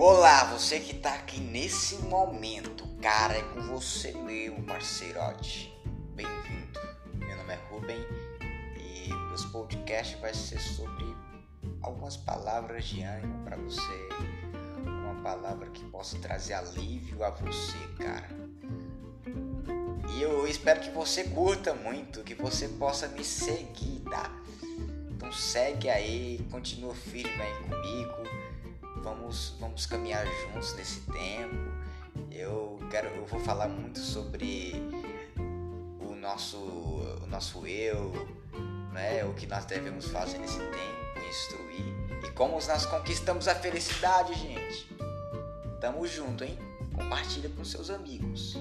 Olá, você que tá aqui nesse momento, cara, é com você meu parceirote. Bem-vindo. Meu nome é Ruben e meus podcasts vai ser sobre algumas palavras de ânimo para você, uma palavra que possa trazer alívio a você, cara. E eu espero que você curta muito, que você possa me seguir, tá? Então segue aí, continua firme aí comigo vamos, vamos caminhar juntos nesse tempo. Eu quero, eu vou falar muito sobre o nosso, o nosso eu, né? O que nós devemos fazer nesse tempo, instruir e como nós conquistamos a felicidade, gente. Tamo junto, hein? Compartilha com seus amigos.